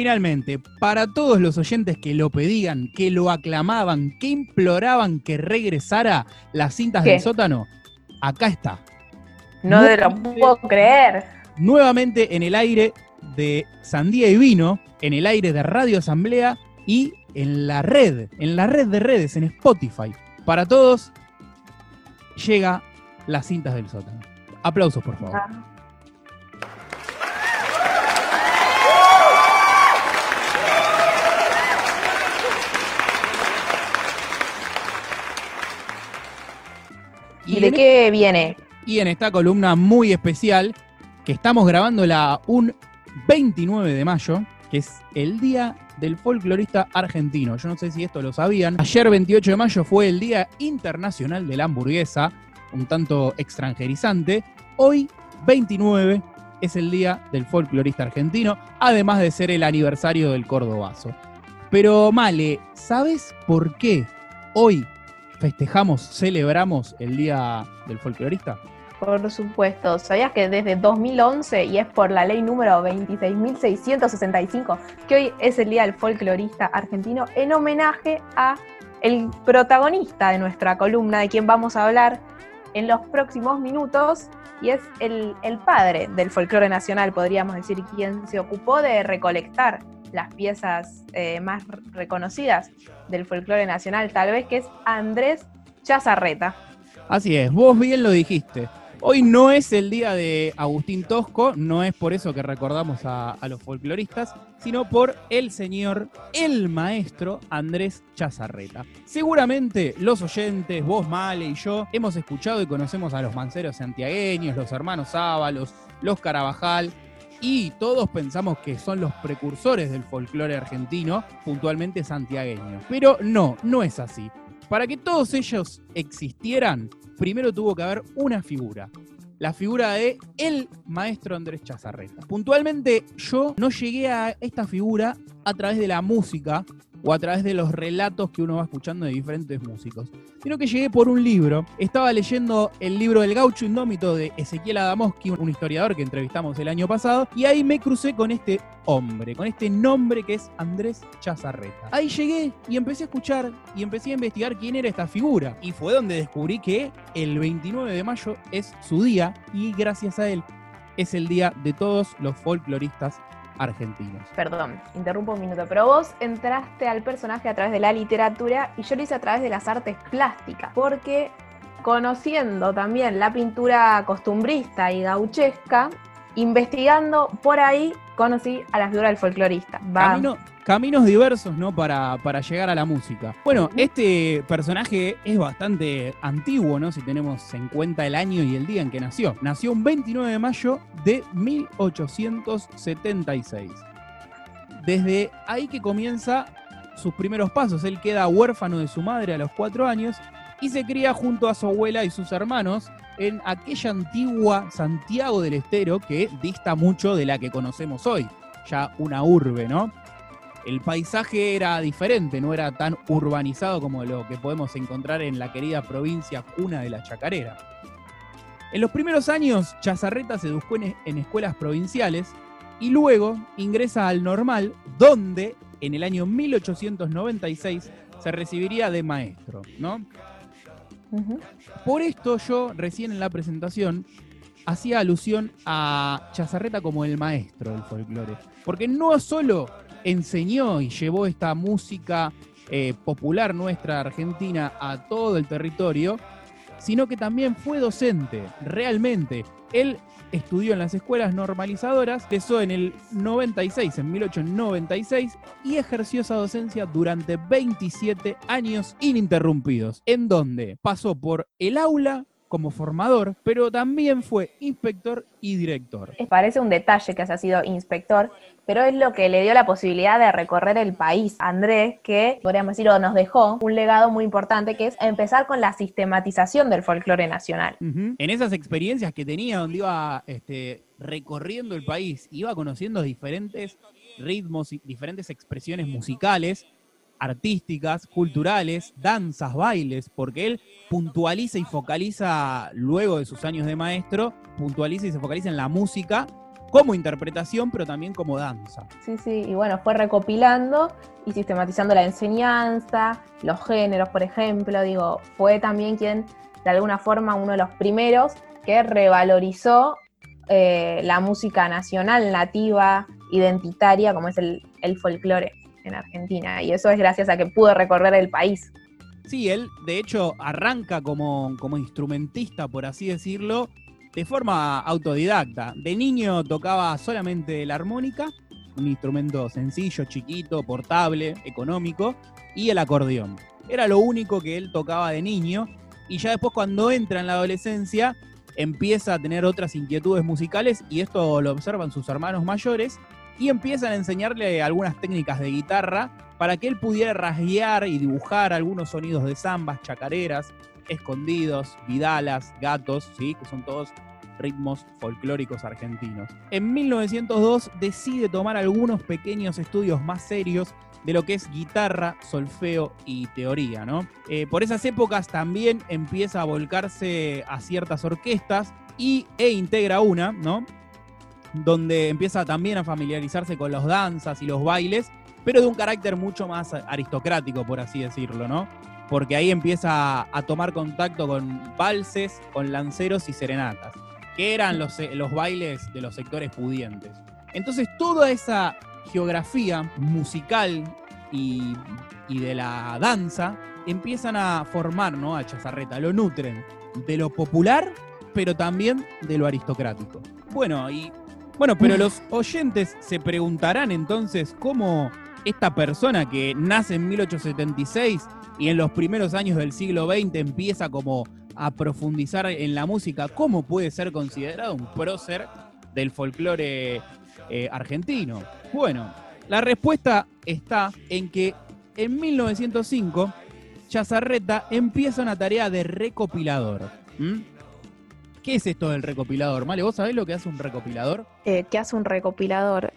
finalmente, para todos los oyentes que lo pedían, que lo aclamaban, que imploraban que regresara las cintas ¿Qué? del sótano, acá está. No te lo puedo creer. Nuevamente en el aire de Sandía y Vino, en el aire de Radio Asamblea y en la red, en la red de redes, en Spotify. Para todos, llega las cintas del sótano. Aplausos, por favor. Ah. ¿Y de qué viene? y en esta columna muy especial que estamos grabándola un 29 de mayo, que es el día del folclorista argentino. Yo no sé si esto lo sabían. Ayer 28 de mayo fue el Día Internacional de la Hamburguesa, un tanto extranjerizante. Hoy 29 es el Día del Folclorista Argentino, además de ser el aniversario del Cordobazo. Pero Male, ¿sabes por qué hoy festejamos, celebramos el Día del Folclorista? Por supuesto, ¿sabías que desde 2011, y es por la ley número 26.665, que hoy es el Día del Folclorista Argentino, en homenaje a el protagonista de nuestra columna, de quien vamos a hablar en los próximos minutos, y es el, padre del folclore nacional, podríamos decir, quien se ocupó de recolectar las piezas eh, más reconocidas del folclore nacional, tal vez que es Andrés Chazarreta. Así es, vos bien lo dijiste. Hoy no es el día de Agustín Tosco, no es por eso que recordamos a, los folcloristas, sino por el señor, el maestro Andrés Chazarreta. Seguramente los oyentes, vos, Male y yo, hemos escuchado y conocemos a los manceros santiagueños, los hermanos Ábalos, los Carabajal, y todos pensamos que son los precursores del folclore argentino, puntualmente santiagueño. Pero no, no es así. Para que todos ellos existieran, primero tuvo que haber una figura. La figura de el maestro Andrés Chazarreta. Puntualmente, yo no llegué a esta figura a través de la música o a través de los relatos que uno va escuchando de diferentes músicos, sino que llegué por un libro. Estaba leyendo el libro del gaucho indómito de Ezequiel Adamoski, un historiador que entrevistamos el año pasado, y ahí me crucé con este hombre, con este nombre que es Andrés Chazarreta. Ahí llegué y empecé a escuchar y empecé a investigar quién era esta figura. Y fue donde descubrí que el 29 de mayo es su día y gracias a él es el día de todos los folcloristas argentinos. Perdón, interrumpo un minuto, pero vos entraste al personaje a través de la literatura y yo lo hice a través de las artes plásticas, porque conociendo también la pintura costumbrista y gauchesca, investigando por ahí conocí a la figura del folclorista. Camino- caminos diversos, ¿no? Para, para llegar a la música. Bueno, este personaje es bastante antiguo, ¿no? Si tenemos en cuenta el año y el día en que nació. Nació un 29 de mayo de 1876. Desde ahí que comienza sus primeros pasos. Él queda huérfano de su madre a los cuatro años y se cría junto a su abuela y sus hermanos en aquella antigua Santiago del Estero que dista mucho de la que conocemos hoy, ya una urbe, ¿no? El paisaje era diferente, no era tan urbanizado como lo que podemos encontrar en la querida provincia cuna de la Chacarera. En los primeros años, Chazarreta se educó en, escuelas provinciales y luego ingresa al normal, donde en el año 1896 se recibiría de maestro, ¿no? Por esto yo recién en la presentación hacía alusión a Chazarreta como el maestro del folclore. Porque no solo enseñó y llevó esta música eh, popular nuestra argentina a todo el territorio, sino que también fue docente, realmente. Él estudió en las escuelas normalizadoras, empezó en el 96, en 1896, y ejerció esa docencia durante 27 años ininterrumpidos, en donde pasó por el aula como formador, pero también fue inspector y director. Parece un detalle que haya sido inspector, pero es lo que le dio la posibilidad de recorrer el país. Andrés, que podríamos decir, o nos dejó un legado muy importante, que es empezar con la sistematización del folclore nacional. En esas experiencias que tenía, donde iba este, recorriendo el país, iba conociendo diferentes ritmos y diferentes expresiones musicales, artísticas, culturales, danzas, bailes, porque él puntualiza y focaliza, luego de sus años de maestro, puntualiza y se focaliza en la música como interpretación, pero también como danza. Sí, sí, y bueno, fue recopilando y sistematizando la enseñanza, los géneros, por ejemplo, digo, fue también quien, de alguna forma, uno de los primeros que revalorizó eh, la música nacional, nativa, identitaria, como es el, el folclore en Argentina. Y eso es gracias a que pudo recorrer el país. Sí, él de hecho arranca como, como instrumentista, por así decirlo, de forma autodidacta. De niño tocaba solamente la armónica, un instrumento sencillo, chiquito, portable, económico, y el acordeón. Era lo único que él tocaba de niño, y ya después cuando entra en la adolescencia empieza a tener otras inquietudes musicales, y esto lo observan sus hermanos mayores, y empiezan a enseñarle algunas técnicas de guitarra para que él pudiera rasguear y dibujar algunos sonidos de zambas, chacareras, escondidos, vidalas, gatos, ¿sí? que son todos ritmos folclóricos argentinos. En 1902 decide tomar algunos pequeños estudios más serios de lo que es guitarra, solfeo y teoría, ¿no? Eh, por esas épocas también empieza a volcarse a ciertas orquestas y, e integra una, ¿no? Donde empieza también a familiarizarse con los danzas y los bailes, pero de un carácter mucho más aristocrático, por así decirlo, ¿no? Porque ahí empieza a tomar contacto con valses, con lanceros y serenatas, que eran los, los bailes de los sectores pudientes. Entonces toda esa geografía musical y, y, de la danza empiezan a formar ¿no? a Chazarreta, lo nutren de lo popular, pero también de lo aristocrático. Bueno, y bueno, pero los oyentes se preguntarán entonces cómo esta persona que nace en 1876 y en los primeros años del siglo XX empieza como a profundizar en la música, ¿cómo puede ser considerado un prócer del folclore eh, argentino? Bueno, la respuesta está en que en 1905 Chazarreta empieza una tarea de recopilador. ¿Qué es esto del recopilador? Male, ¿vos sabés lo que hace un recopilador? Eh, ¿Qué hace un recopilador?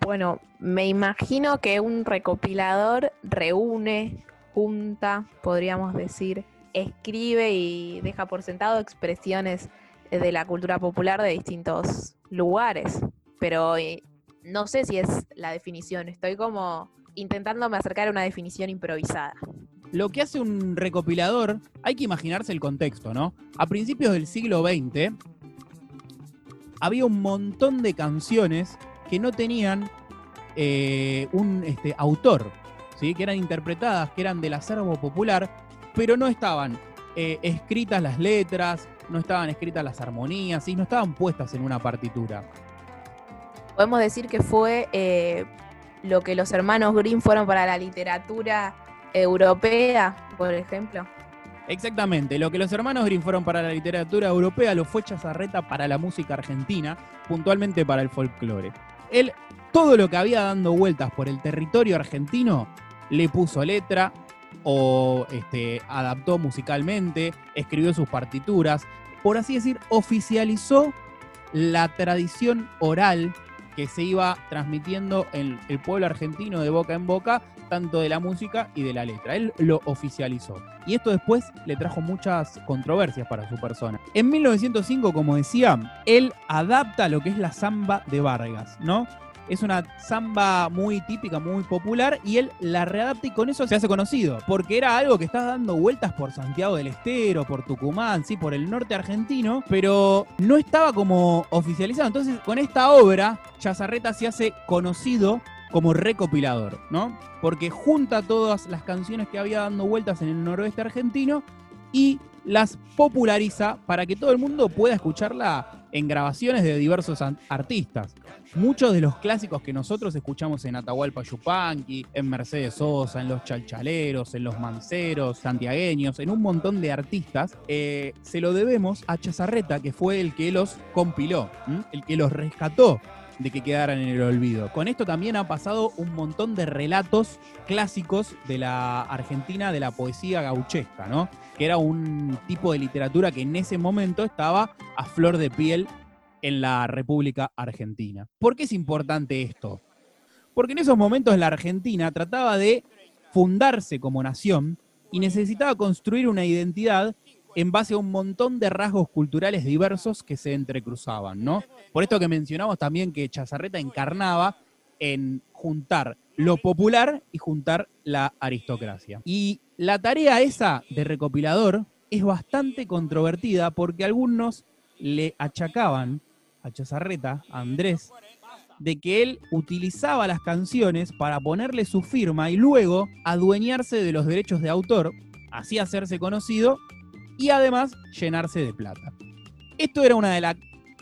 Bueno, me imagino que un recopilador reúne, junta, podríamos decir, escribe y deja por sentado expresiones de la cultura popular de distintos lugares. Pero eh, no sé si es la definición, estoy como intentándome acercar a una definición improvisada. Lo que hace un recopilador, hay que imaginarse el contexto, ¿no? A principios del siglo XX había un montón de canciones que no tenían eh, un este, autor, ¿sí? que eran interpretadas, que eran del acervo popular, pero no estaban eh, escritas las letras, no estaban escritas las armonías, y no estaban puestas en una partitura. Podemos decir que fue eh, lo que los hermanos Grimm fueron para la literatura europea, por ejemplo. Exactamente, lo que los hermanos Grimm fueron para la literatura europea lo fue Chazarreta para la música argentina, puntualmente para el folclore. Él, todo lo que había dando vueltas por el territorio argentino, le puso letra o este, adaptó musicalmente, escribió sus partituras, por así decir, oficializó la tradición oral que se iba transmitiendo en el pueblo argentino de boca en boca, tanto de la música y de la letra. Él lo oficializó. Y esto después le trajo muchas controversias para su persona. En 1905, como decía, él adapta lo que es la samba de Vargas, ¿no? es una samba muy típica, muy popular, y él la readapta y con eso se hace conocido, porque era algo que está dando vueltas por Santiago del Estero, por Tucumán, sí, por el norte argentino, pero no estaba como oficializado. Entonces, con esta obra, Chazarreta se hace conocido como recopilador, ¿no? Porque junta todas las canciones que había dando vueltas en el noroeste argentino y las populariza para que todo el mundo pueda escucharla en grabaciones de diversos artistas. Muchos de los clásicos que nosotros escuchamos en Atahualpa Yupanqui, en Mercedes Sosa, en los Chalchaleros, en los Manceros, santiagueños, en un montón de artistas, eh, se lo debemos a Chazarreta, que fue el que los compiló, el que los rescató de que quedaran en el olvido. Con esto también ha pasado un montón de relatos clásicos de la Argentina de la poesía gauchesca, ¿no? Que era un tipo de literatura que en ese momento estaba a flor de piel en la República Argentina. ¿Por qué es importante esto? Porque en esos momentos la Argentina trataba de fundarse como nación y necesitaba construir una identidad en base a un montón de rasgos culturales diversos que se entrecruzaban, ¿no? Por esto que mencionamos también que Chazarreta encarnaba en juntar lo popular y juntar la aristocracia. Y la tarea esa de recopilador es bastante controvertida porque algunos le achacaban a Chazarreta, a Andrés, de que él utilizaba las canciones para ponerle su firma y luego adueñarse de los derechos de autor, así hacerse conocido y además llenarse de plata. Esto era una de,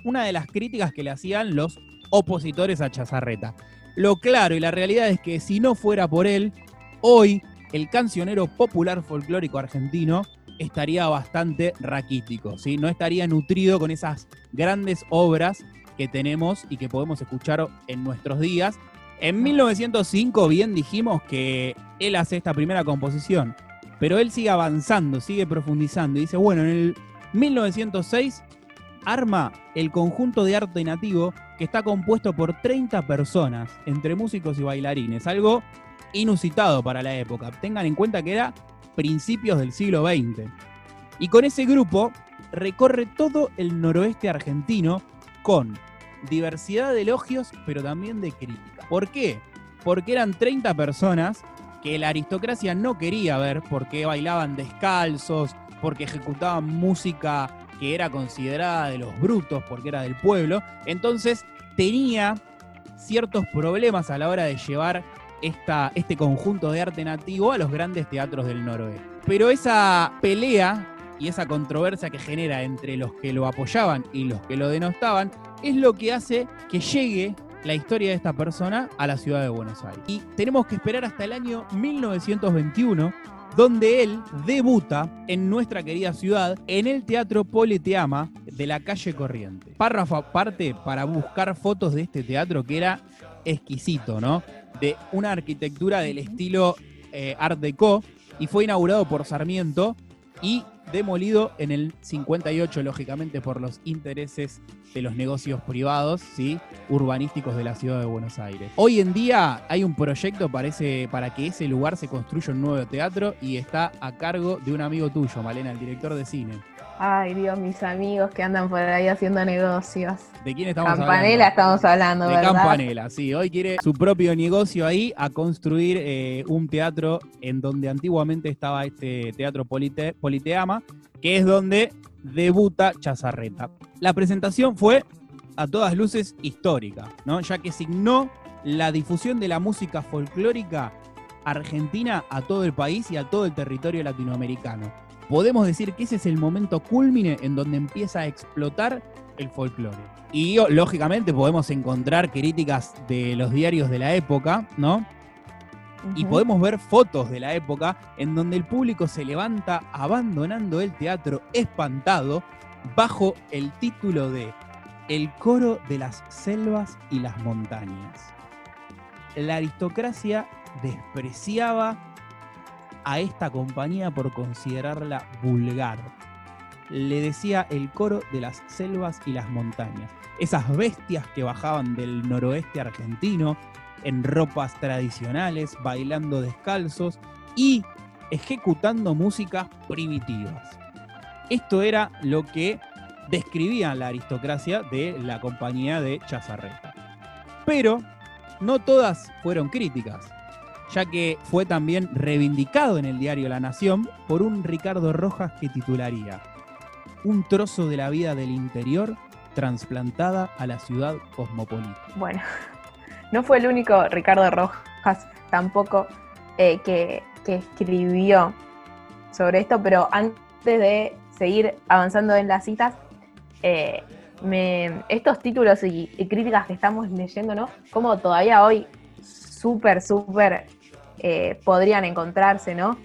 una de las críticas que le hacían los opositores a Chazarreta. Lo claro y la realidad es que si no fuera por él, hoy el cancionero popular folclórico argentino estaría bastante raquítico, ¿sí? no estaría nutrido con esas grandes obras que tenemos y que podemos escuchar en nuestros días. En 1905 bien dijimos que él hace esta primera composición, pero él sigue avanzando, sigue profundizando y dice, bueno, en el 1906 arma el conjunto de arte nativo que está compuesto por 30 personas, entre músicos y bailarines, algo inusitado para la época. Tengan en cuenta que era principios del siglo XX. Y con ese grupo recorre todo el noroeste argentino con diversidad de elogios, pero también de crítica. ¿Por qué? Porque eran 30 personas que la aristocracia no quería ver porque bailaban descalzos, porque ejecutaban música que era considerada de los brutos, porque era del pueblo. Entonces tenía ciertos problemas a la hora de llevar esta, este conjunto de arte nativo a los grandes teatros del noroeste. Pero esa pelea y esa controversia que genera entre los que lo apoyaban y los que lo denostaban es lo que hace que llegue la historia de esta persona a la ciudad de Buenos Aires. Y tenemos que esperar hasta el año 1921, donde él debuta en nuestra querida ciudad en el Teatro Politeama de la calle Corriente. Párrafo aparte para buscar fotos de este teatro que era exquisito, ¿no? De una arquitectura del estilo eh, Art Deco y fue inaugurado por Sarmiento y demolido en el 58, lógicamente, por los intereses de los negocios privados, ¿sí? urbanísticos de la ciudad de Buenos Aires. Hoy en día hay un proyecto para, para que ese lugar se construya un nuevo teatro y está a cargo de un amigo tuyo, Malena, el director de cine. Ay, Dios, mis amigos que andan por ahí haciendo negocios. ¿De quién estamos hablando? Campanela estamos hablando, De Campanela, sí. Hoy quiere su propio negocio ahí a construir eh, un teatro en donde antiguamente estaba este teatro Politeama, que es donde debuta Chazarreta. La presentación fue a todas luces histórica, ¿no? Ya que signó la difusión de la música folclórica argentina a todo el país y a todo el territorio latinoamericano podemos decir que ese es el momento culmine en donde empieza a explotar el folclore. Y lógicamente podemos encontrar críticas de los diarios de la época, ¿no? Y podemos ver fotos de la época en donde el público se levanta abandonando el teatro espantado bajo el título de El coro de las selvas y las montañas. La aristocracia despreciaba a esta compañía por considerarla vulgar. Le decía el coro de las selvas y las montañas. Esas bestias que bajaban del noroeste argentino en ropas tradicionales, bailando descalzos y ejecutando músicas primitivas. Esto era lo que describía la aristocracia de la compañía de Chazarreta. Pero no todas fueron críticas ya que fue también reivindicado en el diario La Nación por un Ricardo Rojas que titularía Un trozo de la vida del interior trasplantada a la ciudad cosmopolita. Bueno, no fue el único Ricardo Rojas tampoco eh, que, escribió sobre esto, pero antes de seguir avanzando en las citas, eh, estos títulos y, y, críticas que estamos leyendo, ¿no? Como todavía hoy súper, súper eh, podrían encontrarse, ¿no?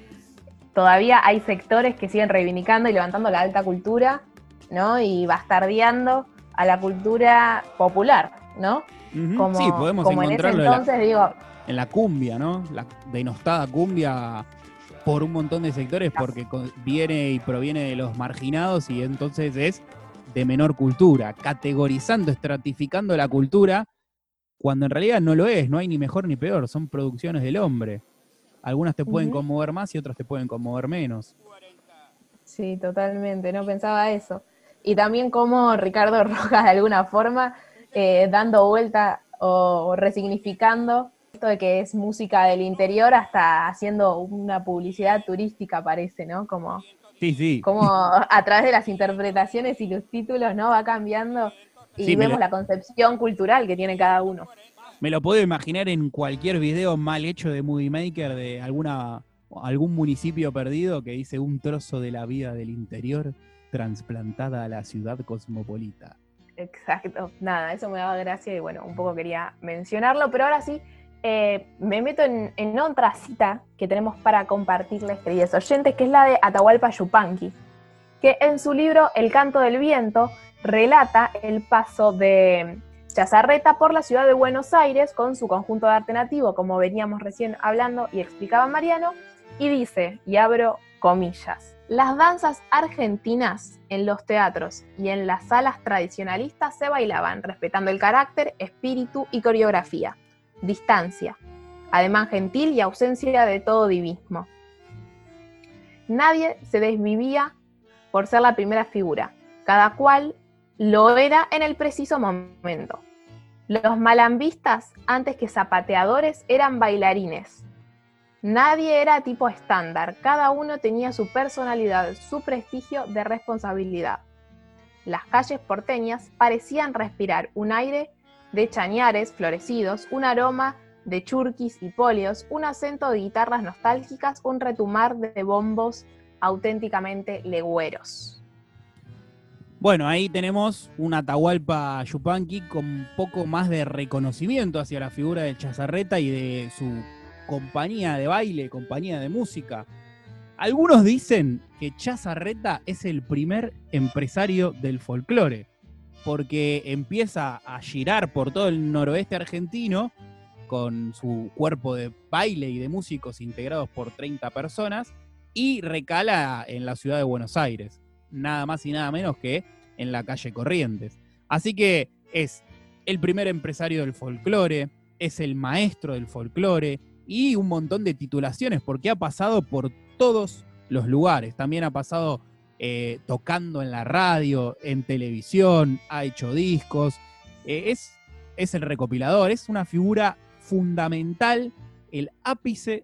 Todavía hay sectores que siguen reivindicando y levantando la alta cultura, ¿no? Y bastardeando a la cultura popular, ¿no? como, sí, podemos encontrarlo en, entonces, digo, en la cumbia, ¿no? La denostada cumbia por un montón de sectores porque viene y proviene de los marginados y entonces es de menor cultura, categorizando, estratificando la cultura cuando en realidad no lo es, no hay ni mejor ni peor, son producciones del hombre. Algunas te pueden conmover más y otras te pueden conmover menos. Sí, totalmente, no pensaba eso. Y también como Ricardo Rojas de alguna forma eh, dando vuelta o resignificando esto de que es música del interior hasta haciendo una publicidad turística parece, ¿no? Como, sí, sí. como a través de las interpretaciones y los títulos, ¿no? Va cambiando y vemos la concepción cultural que tiene cada uno. Me lo puedo imaginar en cualquier video mal hecho de Movie Maker de alguna algún municipio perdido que dice un trozo de la vida del interior transplantada a la ciudad cosmopolita. Exacto, nada, eso me daba gracia y bueno, un poco quería mencionarlo, pero ahora sí, eh, me meto en, otra cita que tenemos para compartirles, queridos oyentes, que es la de Atahualpa Yupanqui, que en su libro El canto del viento relata el paso de Chazarreta por la ciudad de Buenos Aires con su conjunto de arte nativo, como veníamos recién hablando y explicaba Mariano, y dice, y abro comillas, las danzas argentinas en los teatros y en las salas tradicionalistas se bailaban respetando el carácter, espíritu y coreografía, distancia, ademán gentil y ausencia de todo divismo. Nadie se desvivía por ser la primera figura, cada cual lo era en el preciso momento. Los malambistas, antes que zapateadores, eran bailarines, Nadie era tipo estándar, cada uno tenía su personalidad, su prestigio de responsabilidad. Las calles porteñas parecían respirar un aire de chañares florecidos, un aroma de churquis y polios, un acento de guitarras nostálgicas, un retumar de bombos auténticamente legüeros. Bueno, ahí tenemos un Atahualpa Yupanqui con poco más de reconocimiento hacia la figura de Chazarreta y de su compañía de baile, compañía de música. Algunos dicen que Chazarreta es el primer empresario del folclore, porque empieza a girar por todo el noroeste argentino con su cuerpo de baile y de músicos integrados por 30 personas y recala en la ciudad de Buenos Aires, nada más y nada menos que en la calle Corrientes. Así que es el primer empresario del folclore, es el maestro del folclore, y un montón de titulaciones, porque ha pasado por todos los lugares. También ha pasado eh, tocando en la radio, en televisión, ha hecho discos. Eh, es, es el recopilador, es una figura fundamental, el ápice,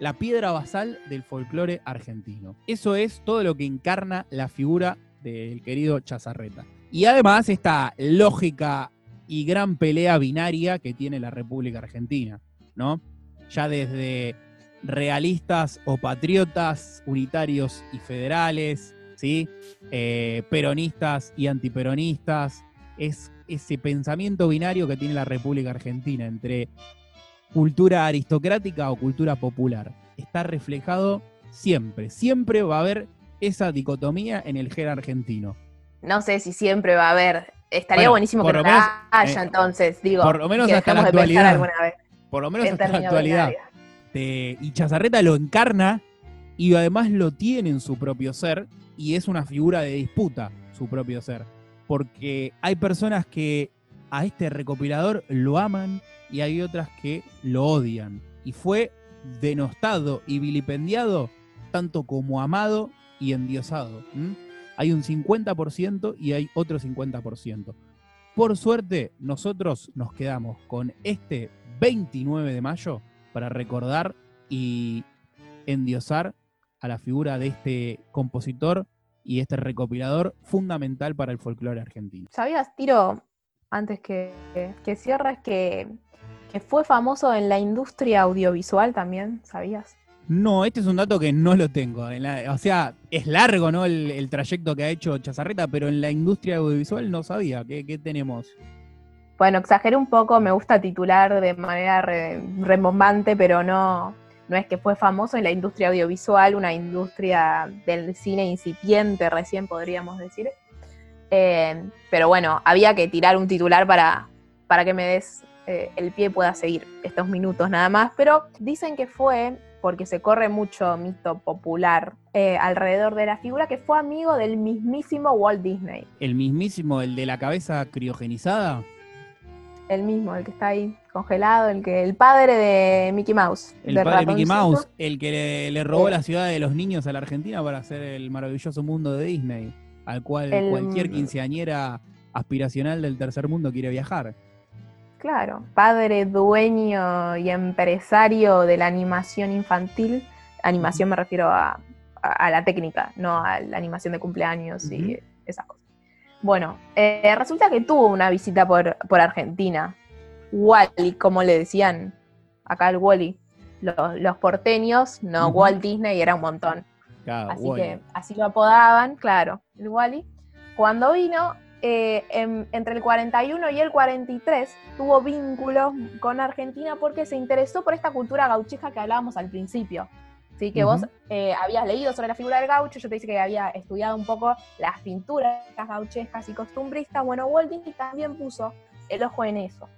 la piedra basal del folclore argentino. Eso es todo lo que encarna la figura del querido Chazarreta. Y además esta lógica y gran pelea binaria que tiene la República Argentina, ¿no? ya desde realistas o patriotas, unitarios y federales, ¿sí? Eh, peronistas y antiperonistas. Es ese pensamiento binario que tiene la República Argentina entre cultura aristocrática o cultura popular. Está reflejado siempre, siempre va a haber esa dicotomía en el género argentino. No sé si siempre va a haber. Estaría buenísimo que haya, eh, entonces, digo. Por lo menos hasta la actualidad. Vez por lo menos en la actualidad. y Chazarreta lo encarna y además lo tiene en su propio ser y es una figura de disputa su propio ser. Porque hay personas que a este recopilador lo aman y hay otras que lo odian. Y fue denostado y vilipendiado tanto como amado y endiosado. Hay un 50% y hay otro 50%. Por suerte, nosotros nos quedamos con este 29 de mayo para recordar y endiosar a la figura de este compositor y este recopilador fundamental para el folclore argentino. ¿Sabías, Tiro, antes que, que que, que fue famoso en la industria audiovisual también? ¿Sabías? No, este es un dato que no lo tengo. o sea, es largo, ¿no? El, trayecto que ha hecho Chazarreta, pero en la industria audiovisual no sabía. ¿Qué, qué tenemos? Bueno, exageré un poco, me gusta titular de manera remombante, pero no, no es que fue famoso en la industria audiovisual, una industria del cine incipiente recién podríamos decir. Eh, pero bueno, había que tirar un titular para, para que me des eh, el pie pueda seguir estos minutos nada más. Pero dicen que fue, porque se corre mucho mito popular eh, alrededor de la figura, que fue amigo del mismísimo Walt Disney. ¿El mismísimo, el de la cabeza criogenizada? el mismo, el que está ahí congelado, el que el padre de Mickey Mouse. El de padre de Mickey. Mouse, el que le, le robó Eh. la ciudad de los niños a la Argentina para hacer el maravilloso mundo de Disney, al cual El- cualquier quinceañera aspiracional del tercer mundo quiere viajar. Claro, padre, dueño y empresario de la animación infantil. Animación me refiero a, a- a la técnica, no a la animación de cumpleaños y esas cosas. Bueno, eh, resulta que tuvo una visita por, por Argentina. Wally, como le decían acá el Wally. Los, los porteños, no. Walt Disney era un montón. Claro, Así Wally. que así lo apodaban, claro, el Wally. Cuando vino, eh, en- entre el 41 y el 43, tuvo vínculos con Argentina porque se interesó por esta cultura gauchesca que hablábamos al principio. Así que vos Ujú. eh, habías leído sobre la figura del gaucho, yo te dije que había estudiado un poco las pinturas gauchescas y costumbristas. Bueno, Walt Disney también puso el ojo en eso.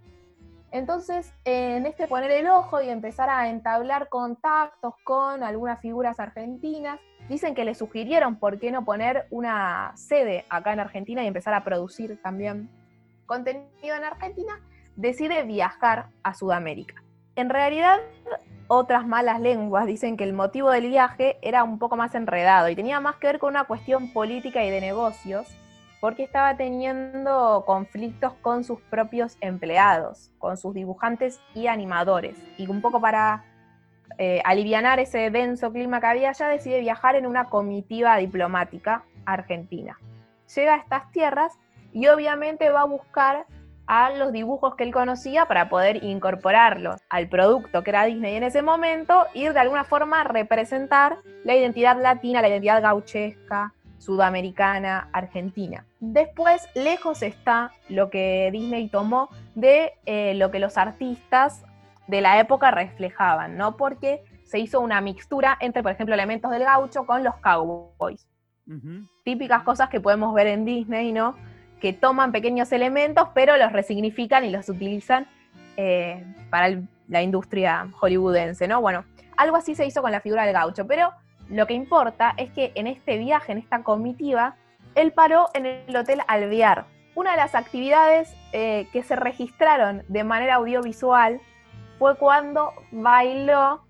Entonces, en este poner el ojo y empezar a entablar contactos con algunas figuras argentinas, dicen que le sugirieron por qué no poner una sede acá en Argentina y empezar a producir también contenido en Argentina, decide viajar a Sudamérica. En realidad, otras malas lenguas dicen que el motivo del viaje era un poco más enredado y tenía más que ver con una cuestión política y de negocios, porque estaba teniendo conflictos con sus propios empleados, con sus dibujantes y animadores. Y un poco para eh, alivianar ese denso clima que había allá, decide viajar en una comitiva diplomática argentina. Llega a estas tierras y obviamente va a buscar a los dibujos que él conocía para poder incorporarlos al producto que era Disney en ese momento, ir de alguna forma a representar la identidad latina, la identidad gauchesca, sudamericana, argentina. Después, lejos está lo que Disney tomó de eh, lo que los artistas de la época reflejaban, ¿no? Porque se hizo una mixtura entre, por ejemplo, elementos del gaucho con los cowboys. Típicas cosas que podemos ver en Disney, ¿no? Que toman pequeños elementos, pero los resignifican y los utilizan eh, para el- la industria hollywoodense, ¿no? Bueno, algo así se hizo con la figura del gaucho, pero lo que importa es que en este viaje, en esta comitiva, él paró en el Hotel Alvear. Una de las actividades eh, que se registraron de manera audiovisual fue cuando bailó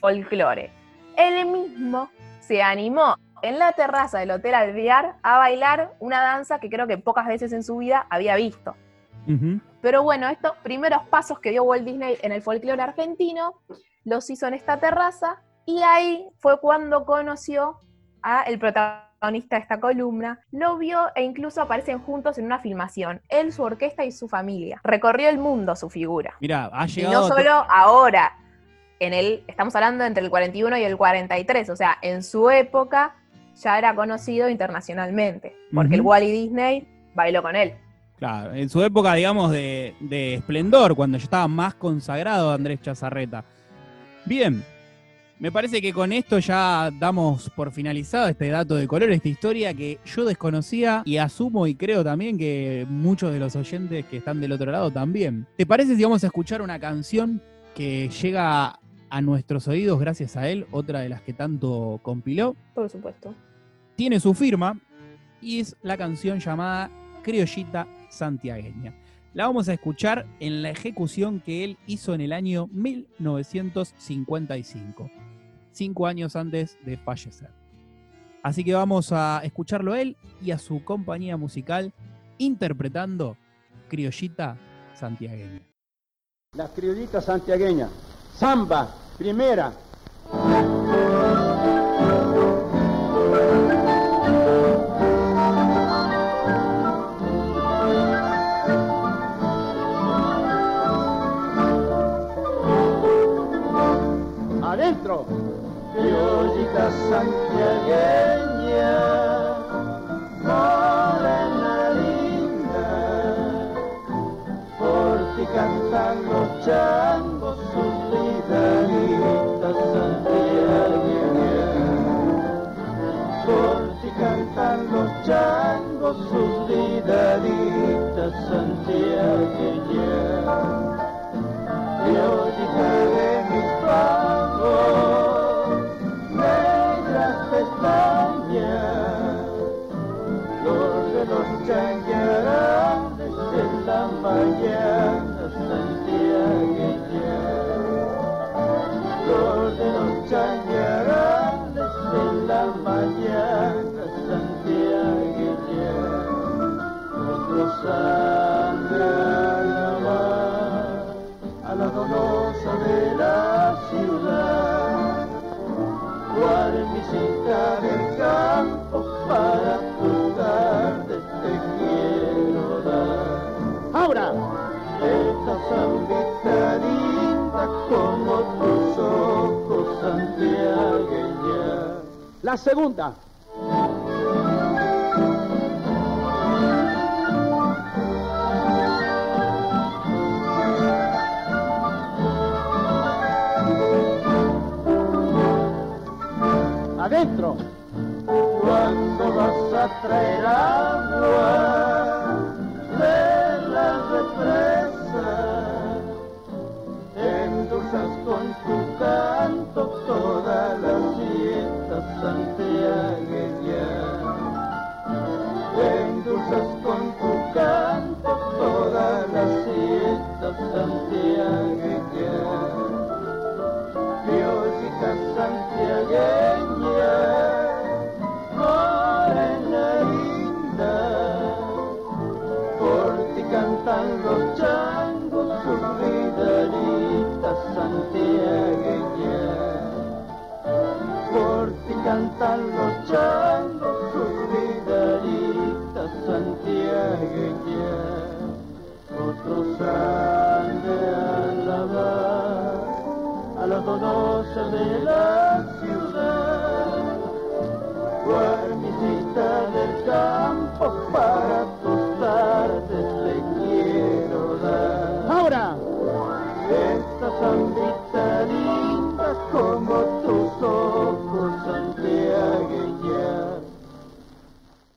folclore. Él mismo se animó en la terraza del Hotel Alvear a bailar una danza que creo que pocas veces en su vida había visto. Pero bueno, estos primeros pasos que dio Walt Disney en el folclore argentino los hizo en esta terraza y ahí fue cuando conoció a el protagonista de esta columna, lo vio e incluso aparecen juntos en una filmación, él, su orquesta y su familia. Recorrió el mundo su figura. Mira, ha Y llegado. no a to- solo ahora, en el, estamos hablando entre el 41 y el 43, o sea, en su época ya era conocido internacionalmente, porque el Ujú. Wally Disney bailó con él. Claro, en su época, digamos, de, de esplendor, cuando ya estaba más consagrado Andrés Chazarreta. Bien, me parece que con esto ya damos por finalizado este dato de color, esta historia que yo desconocía y asumo y creo también que muchos de los oyentes que están del otro lado también. ¿Te parece si vamos a escuchar una canción que llega a nuestros oídos gracias a él, otra de las que tanto compiló? Por supuesto. tiene su firma y es la canción llamada Criollita Santiagueña. La vamos a escuchar en la ejecución que él hizo en el año 1955, cinco años antes de fallecer. Así que vamos a escucharlo él y a su compañía musical interpretando Criollita Santiagueña. Las criollitas santiagueñas. Samba, primera. Criollita santiagueña, morena linda, por ti cantan los changos sus vidalitas santiagueñas. Por ti cantan los changos sus vidalitas santiagueñas. La segunda. Adentro. ¿Cuándo vas a traer agua?